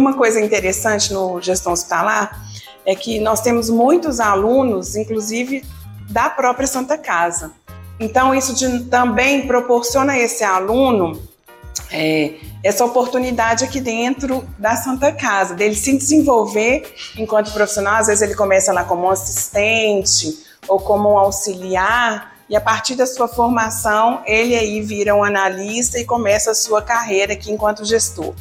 Uma coisa interessante no gestão hospitalar é que nós temos muitos alunos, inclusive da própria Santa Casa. Então, isso de, também proporciona a esse aluno é, essa oportunidade aqui dentro da Santa Casa, dele se desenvolver enquanto profissional. Às vezes ele começa lá como um assistente ou como um auxiliar, e a partir da sua formação, ele aí vira um analista e começa a sua carreira aqui enquanto gestor.